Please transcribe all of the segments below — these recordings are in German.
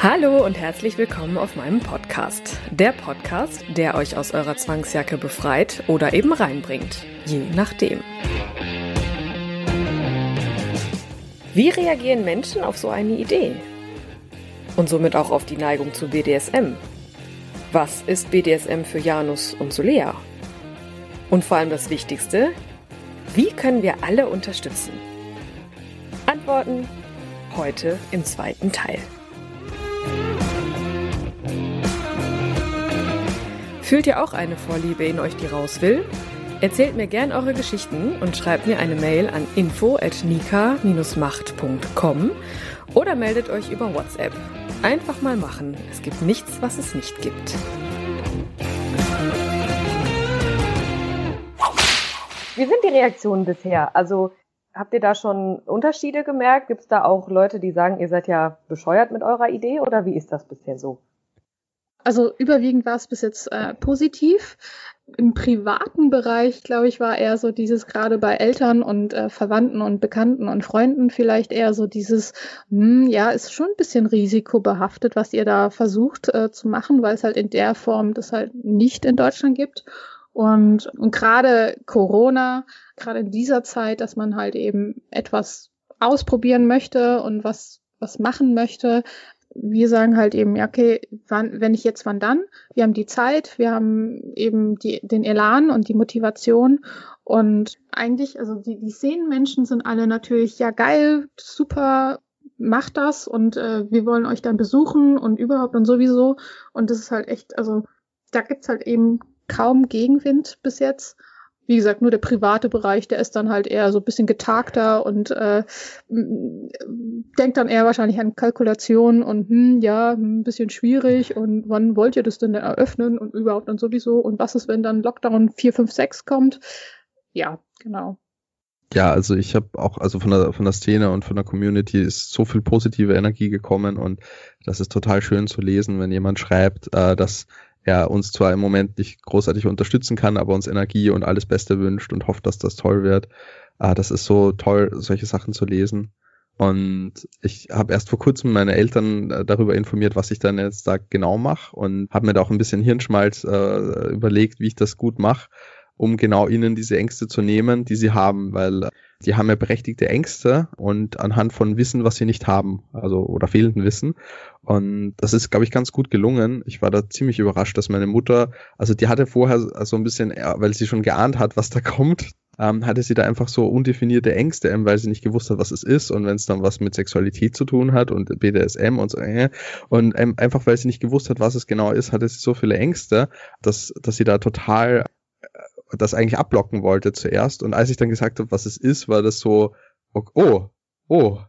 Hallo und herzlich willkommen auf meinem Podcast. Der Podcast, der euch aus eurer Zwangsjacke befreit oder eben reinbringt, je nachdem. Wie reagieren Menschen auf so eine Idee? Und somit auch auf die Neigung zu BDSM? Was ist BDSM für Janus und Solea? Und vor allem das Wichtigste, wie können wir alle unterstützen? Antworten heute im zweiten Teil. Fühlt ihr auch eine Vorliebe in euch, die raus will? Erzählt mir gern eure Geschichten und schreibt mir eine Mail an info@nika-macht.com oder meldet euch über WhatsApp. Einfach mal machen. Es gibt nichts, was es nicht gibt. Wie sind die Reaktionen bisher? Also habt ihr da schon Unterschiede gemerkt? Gibt es da auch Leute, die sagen, ihr seid ja bescheuert mit eurer Idee oder wie ist das bisher so? Also überwiegend war es bis jetzt äh, positiv. Im privaten Bereich, glaube ich, war eher so dieses gerade bei Eltern und äh, Verwandten und Bekannten und Freunden vielleicht eher so dieses, mh, hm, ja, ist schon ein bisschen risikobehaftet, was ihr da versucht äh, zu machen, weil es halt in der Form das halt nicht in Deutschland gibt. Und, und gerade Corona, gerade in dieser Zeit, dass man halt eben etwas ausprobieren möchte und was, was machen möchte. Wir sagen halt eben, ja, okay, wann, wenn ich jetzt, wann dann? Wir haben die Zeit, wir haben eben die, den Elan und die Motivation. Und eigentlich, also die, die Szenenmenschen sind alle natürlich, ja, geil, super, macht das und äh, wir wollen euch dann besuchen und überhaupt und sowieso. Und das ist halt echt, also da gibt's halt eben kaum Gegenwind bis jetzt. Wie gesagt, nur der private Bereich, der ist dann halt eher so ein bisschen getagter und äh, denkt dann eher wahrscheinlich an Kalkulation und hm, ja, ein bisschen schwierig und wann wollt ihr das denn eröffnen und überhaupt und sowieso und was ist, wenn dann Lockdown 4, 5, 6 kommt? Ja, genau. Ja, also ich habe auch, also von der, von der Szene und von der Community ist so viel positive Energie gekommen und das ist total schön zu lesen, wenn jemand schreibt, äh, dass er uns zwar im Moment nicht großartig unterstützen kann, aber uns Energie und alles Beste wünscht und hofft, dass das toll wird. Ah, das ist so toll, solche Sachen zu lesen. Und ich habe erst vor kurzem meine Eltern äh, darüber informiert, was ich dann jetzt da genau mache und habe mir da auch ein bisschen Hirnschmalz äh, überlegt, wie ich das gut mache, um genau ihnen diese Ängste zu nehmen, die sie haben, weil die haben ja berechtigte Ängste und anhand von Wissen, was sie nicht haben, also oder fehlenden Wissen. Und das ist, glaube ich, ganz gut gelungen. Ich war da ziemlich überrascht, dass meine Mutter, also die hatte vorher so ein bisschen, weil sie schon geahnt hat, was da kommt, ähm, hatte sie da einfach so undefinierte Ängste, weil sie nicht gewusst hat, was es ist und wenn es dann was mit Sexualität zu tun hat und BDSM und so. Äh, und ähm, einfach weil sie nicht gewusst hat, was es genau ist, hatte sie so viele Ängste, dass, dass sie da total das eigentlich abblocken wollte zuerst. Und als ich dann gesagt habe, was es ist, war das so, oh, oh,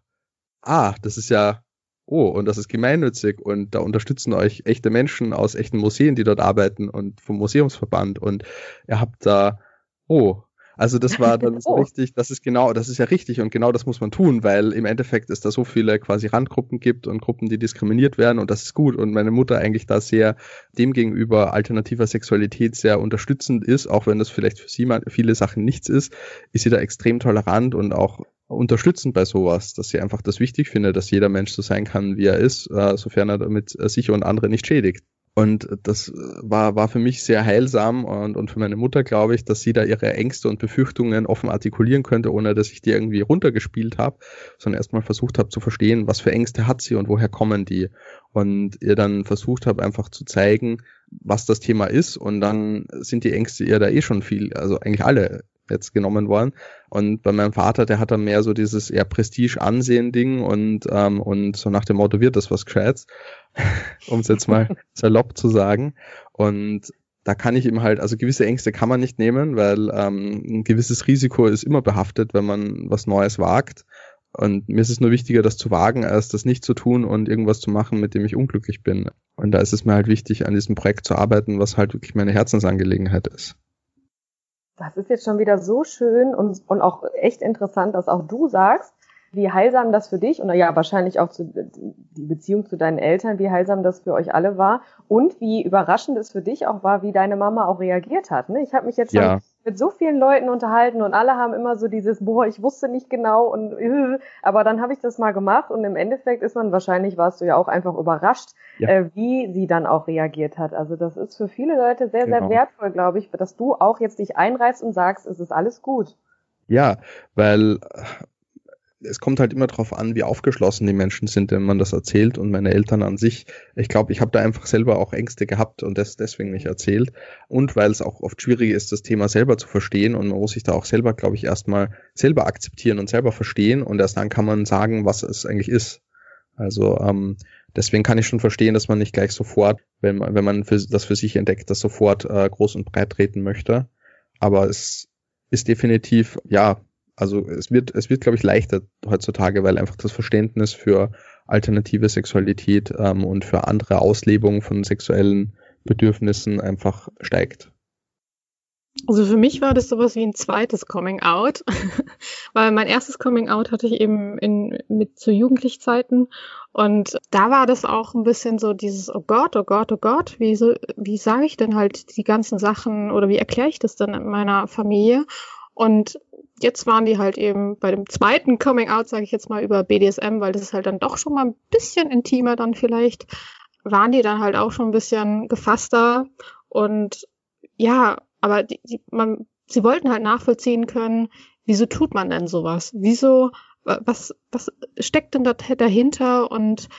ah, das ist ja, oh, und das ist gemeinnützig und da unterstützen euch echte Menschen aus echten Museen, die dort arbeiten und vom Museumsverband und ihr habt da, oh, also das war dann oh. richtig, das ist genau, das ist ja richtig und genau das muss man tun, weil im Endeffekt es da so viele quasi Randgruppen gibt und Gruppen, die diskriminiert werden und das ist gut und meine Mutter eigentlich da sehr demgegenüber alternativer Sexualität sehr unterstützend ist, auch wenn das vielleicht für sie mal viele Sachen nichts ist, ist sie da extrem tolerant und auch unterstützend bei sowas, dass sie einfach das wichtig findet, dass jeder Mensch so sein kann, wie er ist, äh, sofern er damit äh, sich und andere nicht schädigt. Und das war, war für mich sehr heilsam und, und für meine Mutter, glaube ich, dass sie da ihre Ängste und Befürchtungen offen artikulieren könnte, ohne dass ich die irgendwie runtergespielt habe, sondern erstmal versucht habe zu verstehen, was für Ängste hat sie und woher kommen die. Und ihr dann versucht habe, einfach zu zeigen, was das Thema ist. Und dann sind die Ängste ihr da eh schon viel, also eigentlich alle jetzt genommen worden. Und bei meinem Vater, der hat dann mehr so dieses eher Prestige-Ansehen-Ding und, ähm, und so nach dem Motto, wird das was Gescheites, um es jetzt mal salopp zu sagen. Und da kann ich ihm halt, also gewisse Ängste kann man nicht nehmen, weil ähm, ein gewisses Risiko ist immer behaftet, wenn man was Neues wagt. Und mir ist es nur wichtiger, das zu wagen, als das nicht zu tun und irgendwas zu machen, mit dem ich unglücklich bin. Und da ist es mir halt wichtig, an diesem Projekt zu arbeiten, was halt wirklich meine Herzensangelegenheit ist. Das ist jetzt schon wieder so schön und, und auch echt interessant, dass auch du sagst, wie heilsam das für dich und ja, wahrscheinlich auch zu, die Beziehung zu deinen Eltern, wie heilsam das für euch alle war und wie überraschend es für dich auch war, wie deine Mama auch reagiert hat. Ne? Ich habe mich jetzt schon ja. mit so vielen Leuten unterhalten und alle haben immer so dieses, boah, ich wusste nicht genau und aber dann habe ich das mal gemacht und im Endeffekt ist man wahrscheinlich, warst du ja auch einfach überrascht, ja. äh, wie sie dann auch reagiert hat. Also das ist für viele Leute sehr, genau. sehr wertvoll, glaube ich, dass du auch jetzt dich einreißt und sagst, es ist alles gut. Ja, weil es kommt halt immer darauf an, wie aufgeschlossen die Menschen sind, wenn man das erzählt. Und meine Eltern an sich, ich glaube, ich habe da einfach selber auch Ängste gehabt und das deswegen nicht erzählt. Und weil es auch oft schwierig ist, das Thema selber zu verstehen und man muss sich da auch selber, glaube ich, erstmal selber akzeptieren und selber verstehen und erst dann kann man sagen, was es eigentlich ist. Also ähm, deswegen kann ich schon verstehen, dass man nicht gleich sofort, wenn man, wenn man für, das für sich entdeckt, das sofort äh, groß und breit treten möchte. Aber es ist definitiv, ja, also es wird, es wird, glaube ich, leichter heutzutage, weil einfach das Verständnis für alternative Sexualität ähm, und für andere Auslebungen von sexuellen Bedürfnissen einfach steigt. Also für mich war das sowas wie ein zweites Coming Out, weil mein erstes Coming Out hatte ich eben in, mit zu Jugendlichzeiten und da war das auch ein bisschen so dieses, oh Gott, oh Gott, oh Gott, wie, so, wie sage ich denn halt die ganzen Sachen oder wie erkläre ich das denn in meiner Familie? Und jetzt waren die halt eben bei dem zweiten Coming Out, sage ich jetzt mal, über BDSM, weil das ist halt dann doch schon mal ein bisschen intimer dann vielleicht, waren die dann halt auch schon ein bisschen gefasster und ja, aber die, die, man, sie wollten halt nachvollziehen können, wieso tut man denn sowas? Wieso, was, was steckt denn da dahinter und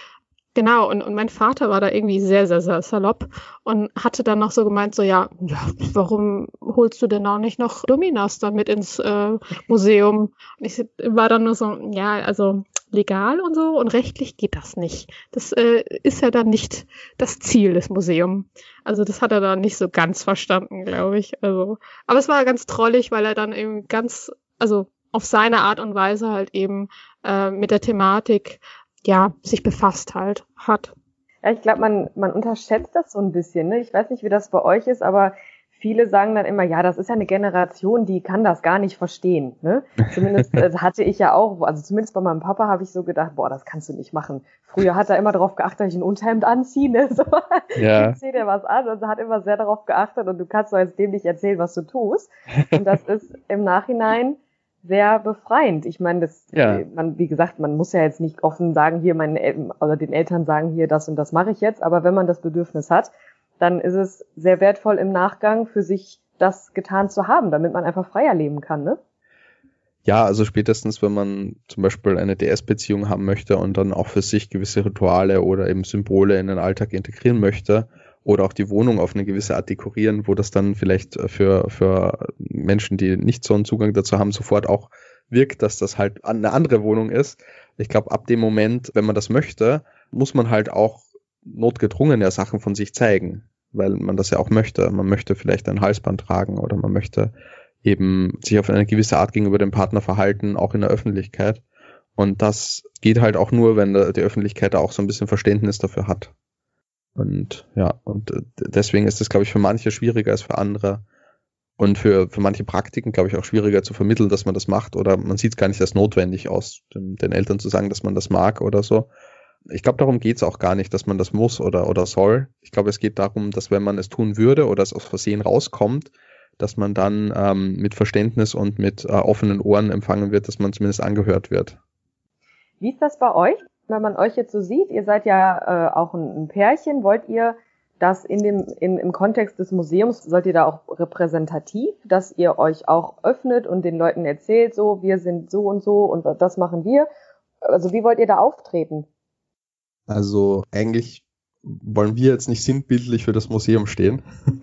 Genau, und, und mein Vater war da irgendwie sehr, sehr, sehr salopp und hatte dann noch so gemeint, so ja, ja warum holst du denn auch nicht noch Dominas dann mit ins äh, Museum? Und ich war dann nur so, ja, also legal und so und rechtlich geht das nicht. Das äh, ist ja dann nicht das Ziel des Museums. Also das hat er dann nicht so ganz verstanden, glaube ich. Also, aber es war ganz trollig, weil er dann eben ganz, also auf seine Art und Weise halt eben äh, mit der Thematik ja, sich befasst halt hat. Ja, ich glaube, man, man unterschätzt das so ein bisschen. Ne? Ich weiß nicht, wie das bei euch ist, aber viele sagen dann immer, ja, das ist ja eine Generation, die kann das gar nicht verstehen. Ne? Zumindest äh, hatte ich ja auch, also zumindest bei meinem Papa habe ich so gedacht, boah, das kannst du nicht machen. Früher hat er immer darauf geachtet, dass ich ein Unterhemd anziehe. Ne? So, ja. Ich ziehe dir was an und hat immer sehr darauf geachtet und du kannst so als dem nicht erzählen, was du tust. Und das ist im Nachhinein sehr befreiend. Ich meine, das, ja. man, wie gesagt, man muss ja jetzt nicht offen sagen, hier meinen El oder den Eltern sagen, hier das und das mache ich jetzt, aber wenn man das Bedürfnis hat, dann ist es sehr wertvoll im Nachgang für sich das getan zu haben, damit man einfach freier leben kann, ne? Ja, also spätestens, wenn man zum Beispiel eine DS-Beziehung haben möchte und dann auch für sich gewisse Rituale oder eben Symbole in den Alltag integrieren möchte, oder auch die Wohnung auf eine gewisse Art dekorieren, wo das dann vielleicht für, für Menschen, die nicht so einen Zugang dazu haben, sofort auch wirkt, dass das halt eine andere Wohnung ist. Ich glaube, ab dem Moment, wenn man das möchte, muss man halt auch notgedrungen ja Sachen von sich zeigen, weil man das ja auch möchte. Man möchte vielleicht ein Halsband tragen oder man möchte eben sich auf eine gewisse Art gegenüber dem Partner verhalten, auch in der Öffentlichkeit. Und das geht halt auch nur, wenn die Öffentlichkeit da auch so ein bisschen Verständnis dafür hat. Und ja, und äh, deswegen ist es, glaube ich, für manche schwieriger als für andere. Und für, für manche Praktiken, glaube ich, auch schwieriger zu vermitteln, dass man das macht. Oder man sieht es gar nicht als notwendig aus, den, den Eltern zu sagen, dass man das mag oder so. Ich glaube, darum geht es auch gar nicht, dass man das muss oder, oder soll. Ich glaube, es geht darum, dass wenn man es tun würde oder es aus Versehen rauskommt, dass man dann ähm, mit Verständnis und mit äh, offenen Ohren empfangen wird, dass man zumindest angehört wird. Wie ist das bei euch? Wenn man euch jetzt so sieht, ihr seid ja äh, auch ein, ein, Pärchen, wollt ihr das in dem, in, im Kontext des Museums, sollt ihr da auch repräsentativ, dass ihr euch auch öffnet und den Leuten erzählt, so, wir sind so und so und das machen wir? Also wie wollt ihr da auftreten? Also eigentlich wollen wir jetzt nicht sinnbildlich für das Museum stehen.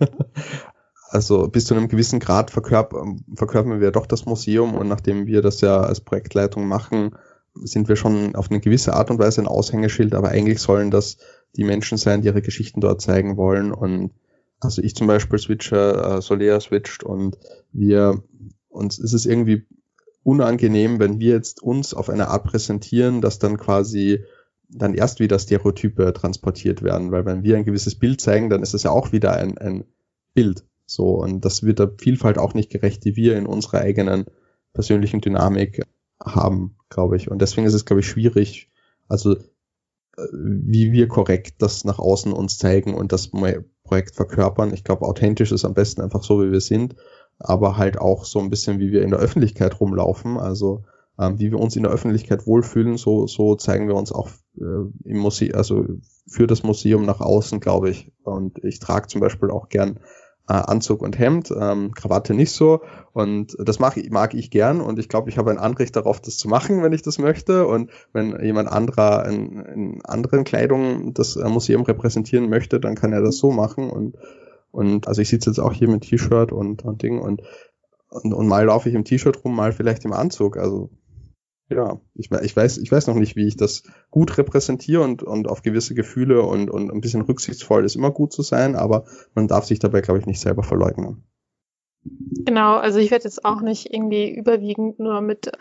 also bis zu einem gewissen Grad verkörpern, verkörpern wir doch das Museum und nachdem wir das ja als Projektleitung machen, sind wir schon auf eine gewisse Art und Weise ein Aushängeschild, aber eigentlich sollen das die Menschen sein, die ihre Geschichten dort zeigen wollen. Und also ich zum Beispiel switche, äh, Solea switcht und wir uns ist es irgendwie unangenehm, wenn wir jetzt uns auf eine Art präsentieren, dass dann quasi dann erst wieder Stereotype transportiert werden, weil wenn wir ein gewisses Bild zeigen, dann ist es ja auch wieder ein, ein Bild. So, und das wird der Vielfalt auch nicht gerecht, die wir in unserer eigenen persönlichen Dynamik haben, glaube ich. Und deswegen ist es, glaube ich, schwierig, also äh, wie wir korrekt das nach außen uns zeigen und das Projekt verkörpern. Ich glaube, authentisch ist am besten einfach so, wie wir sind, aber halt auch so ein bisschen, wie wir in der Öffentlichkeit rumlaufen. Also ähm, wie wir uns in der Öffentlichkeit wohlfühlen, so, so zeigen wir uns auch äh, im Museum, also für das Museum nach außen, glaube ich. Und ich trage zum Beispiel auch gern äh, Anzug und Hemd, ähm, Krawatte nicht so. Und das mag, mag ich gern und ich glaube, ich habe ein Anrecht darauf, das zu machen, wenn ich das möchte. Und wenn jemand anderer in, in anderen Kleidungen das äh, Museum repräsentieren möchte, dann kann er das so machen. Und, und also ich sitze jetzt auch hier mit T-Shirt und, und Ding und, und, und mal laufe ich im T-Shirt rum, mal vielleicht im Anzug. Also ja, ich, ich, weiß, ich weiß noch nicht, wie ich das gut repräsentiere und, und auf gewisse Gefühle und, und ein bisschen rücksichtsvoll ist immer gut zu sein, aber man darf sich dabei, glaube ich, nicht selber verleugnen. Genau, also ich werde jetzt auch nicht irgendwie überwiegend nur mit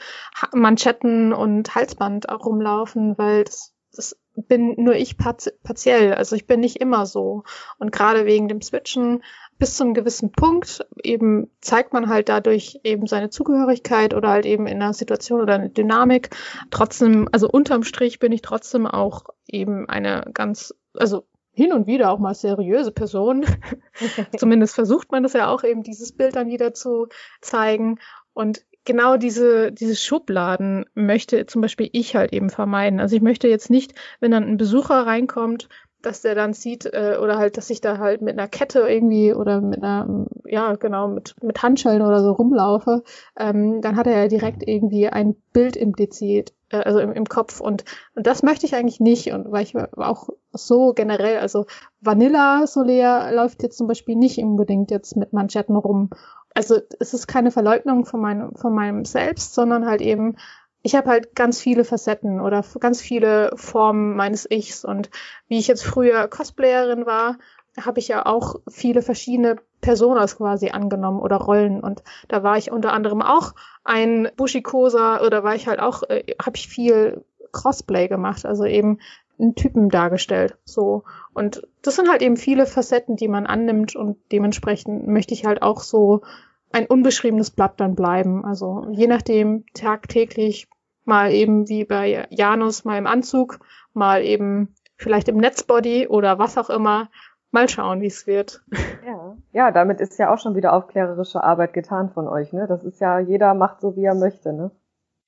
Manschetten und Halsband rumlaufen, weil das, das bin nur ich partiell. Also ich bin nicht immer so. Und gerade wegen dem Switchen bis zu einem gewissen Punkt eben zeigt man halt dadurch eben seine Zugehörigkeit oder halt eben in einer Situation oder eine Dynamik. Trotzdem, also unterm Strich bin ich trotzdem auch eben eine ganz, also hin und wieder auch mal seriöse Person. Zumindest versucht man das ja auch eben dieses Bild dann wieder zu zeigen. Und genau diese, diese Schubladen möchte zum Beispiel ich halt eben vermeiden. Also ich möchte jetzt nicht, wenn dann ein Besucher reinkommt, dass der dann sieht, äh, oder halt, dass ich da halt mit einer Kette irgendwie oder mit einer, ja, genau, mit, mit Handschellen oder so rumlaufe, ähm, dann hat er ja direkt irgendwie ein Bild im Dezid, äh, also im, im Kopf und, und das möchte ich eigentlich nicht und weil ich auch so generell, also Vanilla Soler läuft jetzt zum Beispiel nicht unbedingt jetzt mit Manschetten rum. Also es ist keine Verleugnung von meinem, von meinem Selbst, sondern halt eben ich habe halt ganz viele Facetten oder ganz viele Formen meines Ichs. Und wie ich jetzt früher Cosplayerin war, habe ich ja auch viele verschiedene Personas quasi angenommen oder Rollen. Und da war ich unter anderem auch ein Bushikosa oder war ich halt auch, äh, habe ich viel Cosplay gemacht, also eben einen Typen dargestellt. So. Und das sind halt eben viele Facetten, die man annimmt und dementsprechend möchte ich halt auch so ein unbeschriebenes Blatt dann bleiben. Also je nachdem tagtäglich mal eben wie bei Janus mal im Anzug, mal eben vielleicht im Netzbody oder was auch immer. Mal schauen, wie es wird. Ja. ja, damit ist ja auch schon wieder aufklärerische Arbeit getan von euch, ne? Das ist ja, jeder macht so, wie er möchte, ne?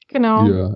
Genau. Ja.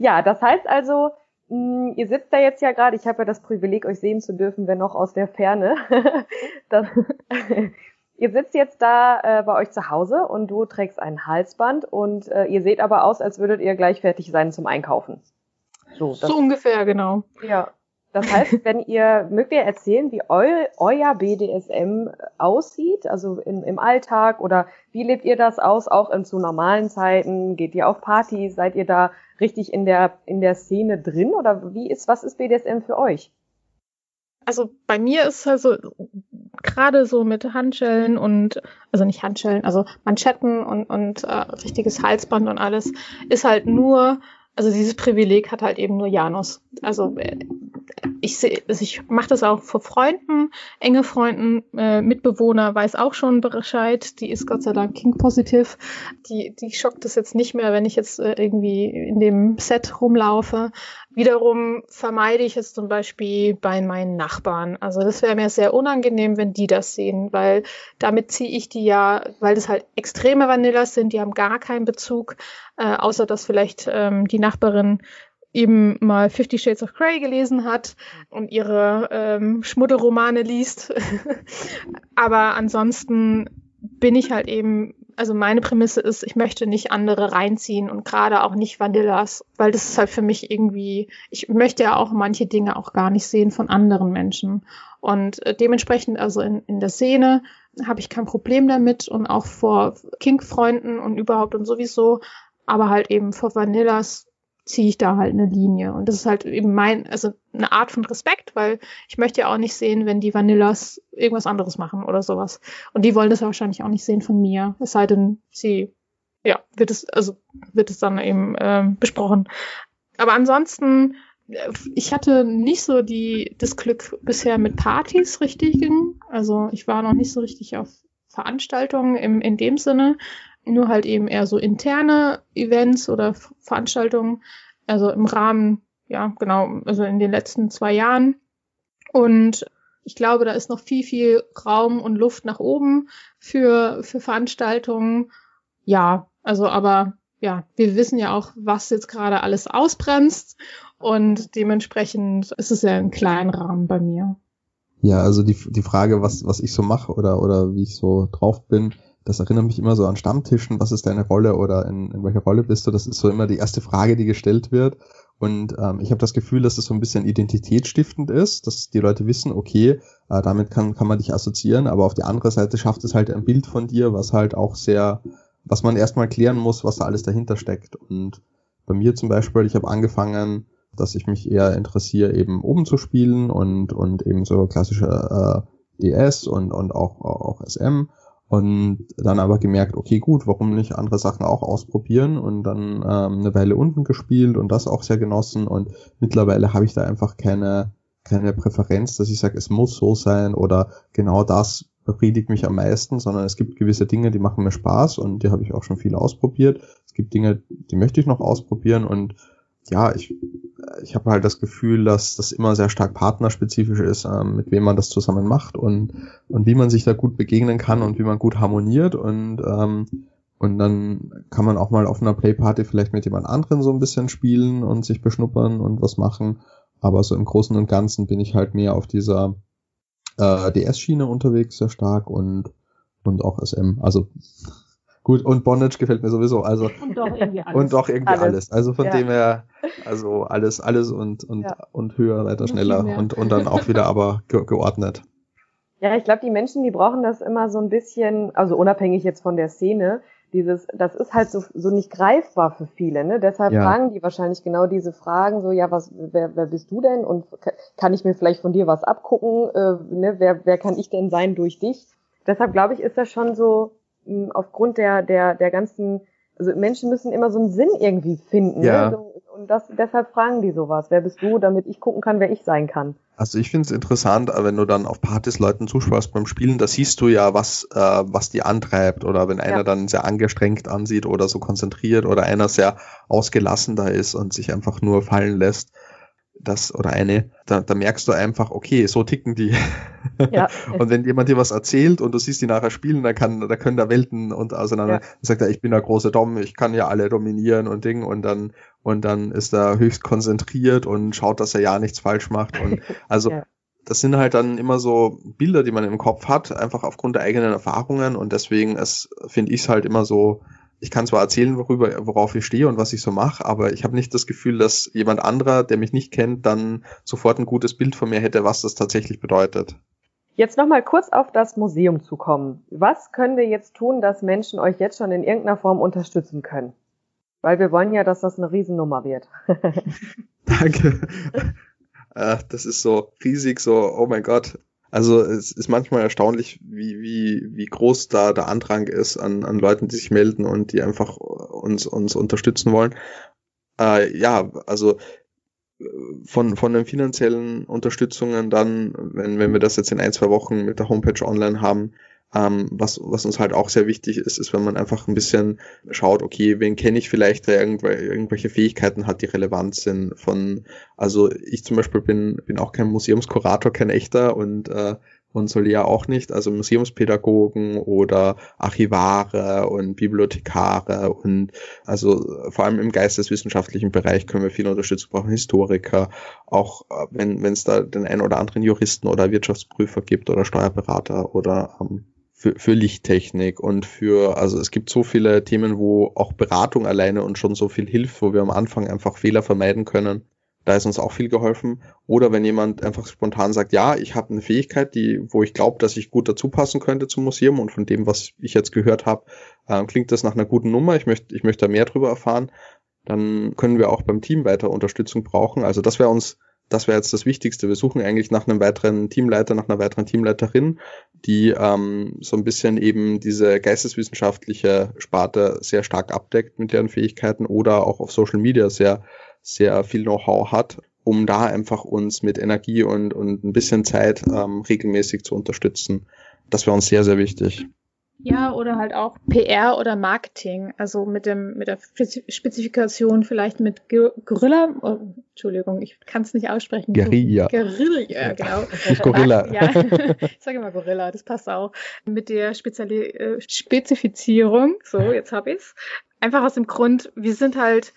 Ja, das heißt also, mh, ihr sitzt da jetzt ja gerade, ich habe ja das Privileg, euch sehen zu dürfen, wenn noch aus der Ferne. das, ihr sitzt jetzt da äh, bei euch zu Hause und du trägst ein Halsband und äh, ihr seht aber aus, als würdet ihr gleich fertig sein zum Einkaufen. So, so ungefähr, genau. Ja. Das heißt, wenn ihr, mögt ihr erzählen, wie eu, euer BDSM aussieht, also in, im Alltag oder wie lebt ihr das aus, auch in zu normalen Zeiten? Geht ihr auf Partys? Seid ihr da richtig in der, in der Szene drin oder wie ist, was ist BDSM für euch? Also bei mir ist also gerade so mit Handschellen und, also nicht Handschellen, also Manschetten und, und äh, richtiges Halsband und alles, ist halt nur also dieses Privileg hat halt eben nur Janus. Also äh, ich sehe, also ich mache das auch für Freunden, enge Freunden, äh, Mitbewohner weiß auch schon Bescheid. Die ist Gott sei Dank King-positiv. Die, die schockt es jetzt nicht mehr, wenn ich jetzt äh, irgendwie in dem Set rumlaufe. Wiederum vermeide ich es zum Beispiel bei meinen Nachbarn. Also das wäre mir sehr unangenehm, wenn die das sehen, weil damit ziehe ich die ja, weil das halt extreme Vanillas sind, die haben gar keinen Bezug, äh, außer dass vielleicht ähm, die Nachbarin eben mal Fifty Shades of Grey gelesen hat und ihre ähm, Schmuddelromane liest. Aber ansonsten bin ich halt eben, also meine Prämisse ist, ich möchte nicht andere reinziehen und gerade auch nicht Vanillas, weil das ist halt für mich irgendwie, ich möchte ja auch manche Dinge auch gar nicht sehen von anderen Menschen. Und äh, dementsprechend, also in, in der Szene habe ich kein Problem damit und auch vor Kink-Freunden und überhaupt und sowieso, aber halt eben vor Vanillas ziehe ich da halt eine Linie. Und das ist halt eben mein, also eine Art von Respekt, weil ich möchte ja auch nicht sehen, wenn die Vanillas irgendwas anderes machen oder sowas. Und die wollen das wahrscheinlich auch nicht sehen von mir. Es sei denn, sie, ja, wird es, also wird es dann eben ähm, besprochen. Aber ansonsten, äh, ich hatte nicht so die, das Glück bisher mit Partys richtig ging. Also ich war noch nicht so richtig auf Veranstaltungen im, in dem Sinne nur halt eben eher so interne Events oder Veranstaltungen, also im Rahmen, ja, genau, also in den letzten zwei Jahren. Und ich glaube, da ist noch viel, viel Raum und Luft nach oben für, für Veranstaltungen. Ja, also aber ja, wir wissen ja auch, was jetzt gerade alles ausbremst und dementsprechend ist es ja ein kleiner Rahmen bei mir. Ja, also die, die Frage, was, was ich so mache oder, oder wie ich so drauf bin, das erinnert mich immer so an Stammtischen, was ist deine Rolle oder in, in welcher Rolle bist du? Das ist so immer die erste Frage, die gestellt wird. Und ähm, ich habe das Gefühl, dass es so ein bisschen identitätsstiftend ist, dass die Leute wissen, okay, äh, damit kann, kann man dich assoziieren, aber auf der anderen Seite schafft es halt ein Bild von dir, was halt auch sehr, was man erstmal klären muss, was da alles dahinter steckt. Und bei mir zum Beispiel, ich habe angefangen, dass ich mich eher interessiere, eben oben zu spielen und, und eben so klassische äh, DS und, und auch, auch SM und dann aber gemerkt, okay, gut, warum nicht andere Sachen auch ausprobieren und dann ähm, eine Weile unten gespielt und das auch sehr genossen und mittlerweile habe ich da einfach keine, keine Präferenz, dass ich sage, es muss so sein oder genau das befriedigt mich am meisten, sondern es gibt gewisse Dinge, die machen mir Spaß und die habe ich auch schon viel ausprobiert. Es gibt Dinge, die möchte ich noch ausprobieren und ja, ich, ich habe halt das Gefühl, dass das immer sehr stark partnerspezifisch ist, ähm, mit wem man das zusammen macht und, und wie man sich da gut begegnen kann und wie man gut harmoniert und, ähm, und dann kann man auch mal auf einer Playparty vielleicht mit jemand anderen so ein bisschen spielen und sich beschnuppern und was machen. Aber so im Großen und Ganzen bin ich halt mehr auf dieser äh, DS-Schiene unterwegs, sehr stark und, und auch SM. Also Gut, und Bondage gefällt mir sowieso. Also, und doch irgendwie alles. Und doch irgendwie alles. alles. Also von ja. dem her, also alles, alles und, und, ja. und höher, weiter, schneller und, und dann auch wieder aber ge geordnet. Ja, ich glaube, die Menschen, die brauchen das immer so ein bisschen, also unabhängig jetzt von der Szene, dieses, das ist halt so, so nicht greifbar für viele, ne? Deshalb ja. fragen die wahrscheinlich genau diese Fragen, so, ja, was, wer, wer bist du denn? Und kann ich mir vielleicht von dir was abgucken? Äh, ne? wer, wer kann ich denn sein durch dich? Deshalb glaube ich, ist das schon so, aufgrund der, der, der ganzen, also Menschen müssen immer so einen Sinn irgendwie finden. Ne? Ja. Ne? und das, deshalb fragen die sowas. Wer bist du, damit ich gucken kann, wer ich sein kann. Also ich finde es interessant, wenn du dann auf Partys Leuten zuschaust beim Spielen, da siehst du ja, was, äh, was die antreibt. Oder wenn einer ja. dann sehr angestrengt ansieht oder so konzentriert oder einer sehr ausgelassen da ist und sich einfach nur fallen lässt das oder eine, da, da merkst du einfach, okay, so ticken die. Ja. und wenn jemand dir was erzählt und du siehst die nachher spielen, dann kann, da können da Welten und auseinander. Ja. Dann sagt er, ich bin der große Dom, ich kann ja alle dominieren und Ding und dann und dann ist er höchst konzentriert und schaut, dass er ja nichts falsch macht und also ja. das sind halt dann immer so Bilder, die man im Kopf hat, einfach aufgrund der eigenen Erfahrungen und deswegen ist finde ich es halt immer so ich kann zwar erzählen, worüber, worauf ich stehe und was ich so mache, aber ich habe nicht das Gefühl, dass jemand anderer, der mich nicht kennt, dann sofort ein gutes Bild von mir hätte, was das tatsächlich bedeutet. Jetzt nochmal kurz auf das Museum zu kommen. Was können wir jetzt tun, dass Menschen euch jetzt schon in irgendeiner Form unterstützen können? Weil wir wollen ja, dass das eine Riesennummer wird. Danke. Äh, das ist so riesig, so, oh mein Gott. Also es ist manchmal erstaunlich, wie, wie, wie groß da der Andrang ist an, an Leuten, die sich melden und die einfach uns, uns unterstützen wollen. Äh, ja, also äh, von, von den finanziellen Unterstützungen dann, wenn, wenn wir das jetzt in ein, zwei Wochen mit der Homepage online haben, ähm, was, was uns halt auch sehr wichtig ist, ist, wenn man einfach ein bisschen schaut, okay, wen kenne ich vielleicht, der irgendwelche, Fähigkeiten hat, die relevant sind. Von, also ich zum Beispiel bin, bin auch kein Museumskurator, kein echter und, äh, und Solea auch nicht, also Museumspädagogen oder Archivare und Bibliothekare und also vor allem im geisteswissenschaftlichen Bereich können wir viel Unterstützung brauchen, Historiker, auch äh, wenn es da den einen oder anderen Juristen oder Wirtschaftsprüfer gibt oder Steuerberater oder ähm, für, für Lichttechnik und für, also es gibt so viele Themen, wo auch Beratung alleine und schon so viel hilft, wo wir am Anfang einfach Fehler vermeiden können da ist uns auch viel geholfen. Oder wenn jemand einfach spontan sagt, ja, ich habe eine Fähigkeit, die, wo ich glaube, dass ich gut dazu passen könnte zum Museum und von dem, was ich jetzt gehört habe, äh, klingt das nach einer guten Nummer. Ich möchte, ich möchte da mehr drüber erfahren. Dann können wir auch beim Team weiter Unterstützung brauchen. Also das wäre uns, das wäre jetzt das Wichtigste. Wir suchen eigentlich nach einem weiteren Teamleiter, nach einer weiteren Teamleiterin, die ähm, so ein bisschen eben diese geisteswissenschaftliche Sparte sehr stark abdeckt mit deren Fähigkeiten oder auch auf Social Media sehr sehr viel Know-how hat, um da einfach uns mit Energie und, und ein bisschen Zeit ähm, regelmäßig zu unterstützen. Das wäre uns sehr, sehr wichtig. Ja, oder halt auch PR oder Marketing, also mit dem mit der Spezifikation vielleicht mit Gorilla, oh, Entschuldigung, ich kann es nicht aussprechen. Guerilla. Guerilla, genau. Nicht Gorilla. ja, ich sage immer Gorilla, das passt auch. Mit der Speziali äh, Spezifizierung, so, jetzt habe ich's. Einfach aus dem Grund, wir sind halt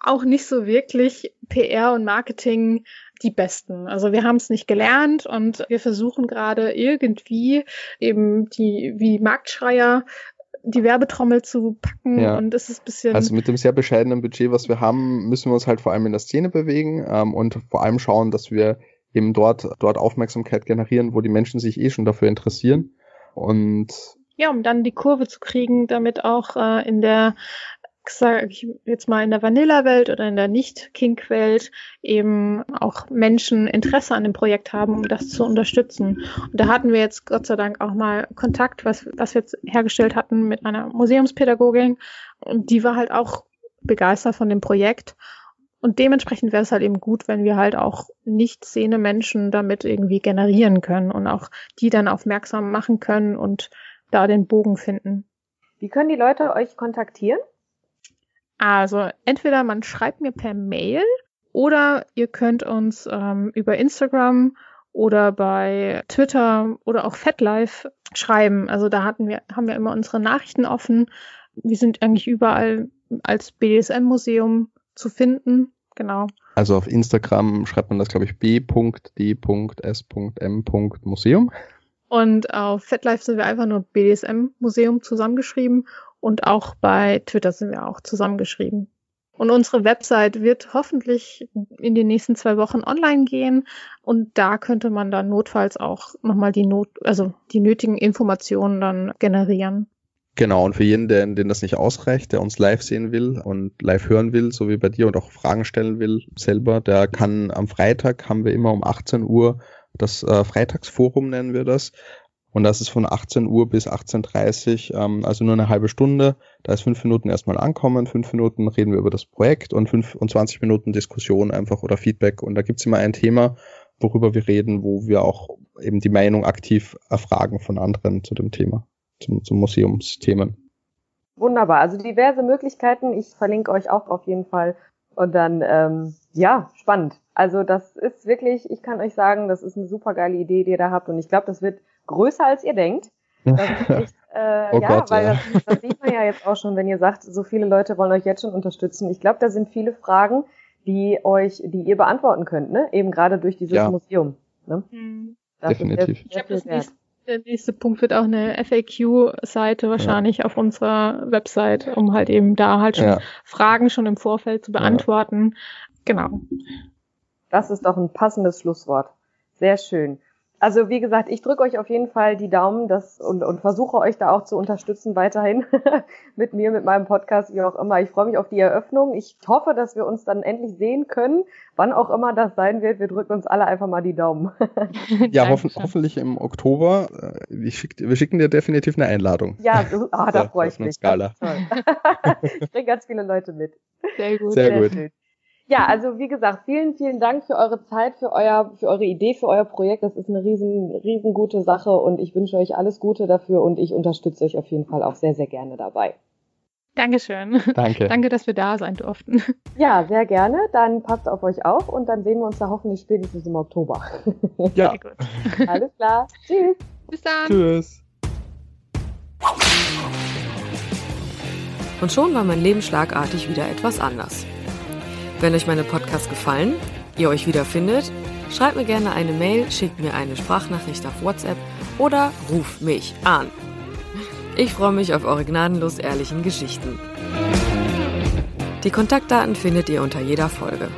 auch nicht so wirklich PR und Marketing die besten. Also wir haben es nicht gelernt und wir versuchen gerade irgendwie eben die wie Marktschreier die Werbetrommel zu packen ja. und es ist ein bisschen. Also mit dem sehr bescheidenen Budget, was wir haben, müssen wir uns halt vor allem in der Szene bewegen ähm, und vor allem schauen, dass wir eben dort, dort Aufmerksamkeit generieren, wo die Menschen sich eh schon dafür interessieren. Und ja, um dann die Kurve zu kriegen, damit auch äh, in der sage ich jetzt mal in der Vanilla-Welt oder in der Nicht-Kink-Welt eben auch Menschen Interesse an dem Projekt haben, um das zu unterstützen. Und da hatten wir jetzt Gott sei Dank auch mal Kontakt, was, was wir jetzt hergestellt hatten mit einer Museumspädagogin. Und die war halt auch begeistert von dem Projekt. Und dementsprechend wäre es halt eben gut, wenn wir halt auch nicht sehende Menschen damit irgendwie generieren können und auch die dann aufmerksam machen können und da den Bogen finden. Wie können die Leute euch kontaktieren? Also entweder man schreibt mir per Mail oder ihr könnt uns ähm, über Instagram oder bei Twitter oder auch FetLife schreiben. Also da hatten wir, haben wir immer unsere Nachrichten offen. Wir sind eigentlich überall als BDSM-Museum zu finden. Genau. Also auf Instagram schreibt man das, glaube ich, b.d.s.m.museum. Und auf FetLife sind wir einfach nur BDSM-Museum zusammengeschrieben. Und auch bei Twitter sind wir auch zusammengeschrieben. Und unsere Website wird hoffentlich in den nächsten zwei Wochen online gehen. Und da könnte man dann notfalls auch nochmal die Not, also die nötigen Informationen dann generieren. Genau, und für jeden, der, den das nicht ausreicht, der uns live sehen will und live hören will, so wie bei dir und auch Fragen stellen will selber, der kann am Freitag haben wir immer um 18 Uhr das äh, Freitagsforum nennen wir das. Und das ist von 18 Uhr bis 18.30 Uhr, ähm, also nur eine halbe Stunde. Da ist fünf Minuten erstmal ankommen, fünf Minuten reden wir über das Projekt und fünf und 20 Minuten Diskussion einfach oder Feedback. Und da gibt's immer ein Thema, worüber wir reden, wo wir auch eben die Meinung aktiv erfragen von anderen zu dem Thema, zum, zum Museumsthemen. Wunderbar, also diverse Möglichkeiten. Ich verlinke euch auch auf jeden Fall. Und dann, ähm, ja, spannend. Also das ist wirklich, ich kann euch sagen, das ist eine super geile Idee, die ihr da habt. Und ich glaube, das wird größer als ihr denkt. Echt, äh, oh ja, Gott, weil ja. Das, das, sieht man ja jetzt auch schon, wenn ihr sagt, so viele Leute wollen euch jetzt schon unterstützen. Ich glaube, da sind viele Fragen, die euch, die ihr beantworten könnt, ne? Eben gerade durch dieses ja. Museum. Ne? Mhm. Definitiv. ich glaube, nächste, der nächste Punkt wird auch eine FAQ-Seite wahrscheinlich ja. auf unserer Website, um halt eben da halt schon ja. Fragen schon im Vorfeld zu beantworten. Genau. Das ist doch ein passendes Schlusswort. Sehr schön. Also wie gesagt, ich drücke euch auf jeden Fall die Daumen das, und, und versuche euch da auch zu unterstützen weiterhin mit mir, mit meinem Podcast, wie auch immer. Ich freue mich auf die Eröffnung. Ich hoffe, dass wir uns dann endlich sehen können, wann auch immer das sein wird. Wir drücken uns alle einfach mal die Daumen. ja, hoffen, hoffentlich im Oktober. Äh, schick, wir schicken dir definitiv eine Einladung. Ja, du, ah, da freue ich mich. Skala. ich bringe ganz viele Leute mit. Sehr gut. Sehr, Sehr gut. Schön. Ja, also wie gesagt, vielen, vielen Dank für eure Zeit, für euer, für eure Idee, für euer Projekt. Das ist eine riesen, riesen gute Sache und ich wünsche euch alles Gute dafür und ich unterstütze euch auf jeden Fall auch sehr, sehr gerne dabei. Dankeschön. Danke. Danke, dass wir da sein durften. Ja, sehr gerne. Dann passt auf euch auf und dann sehen wir uns da hoffentlich spätestens im Oktober. Ja. Sehr gut. Alles klar. Tschüss. Bis dann. Tschüss. Und schon war mein Leben schlagartig wieder etwas anders. Wenn euch meine Podcasts gefallen, ihr euch wiederfindet, schreibt mir gerne eine Mail, schickt mir eine Sprachnachricht auf WhatsApp oder ruft mich an. Ich freue mich auf eure gnadenlos ehrlichen Geschichten. Die Kontaktdaten findet ihr unter jeder Folge.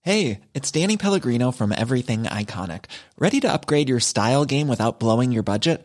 Hey, it's Danny Pellegrino from Everything Iconic. Ready to upgrade your style game without blowing your budget?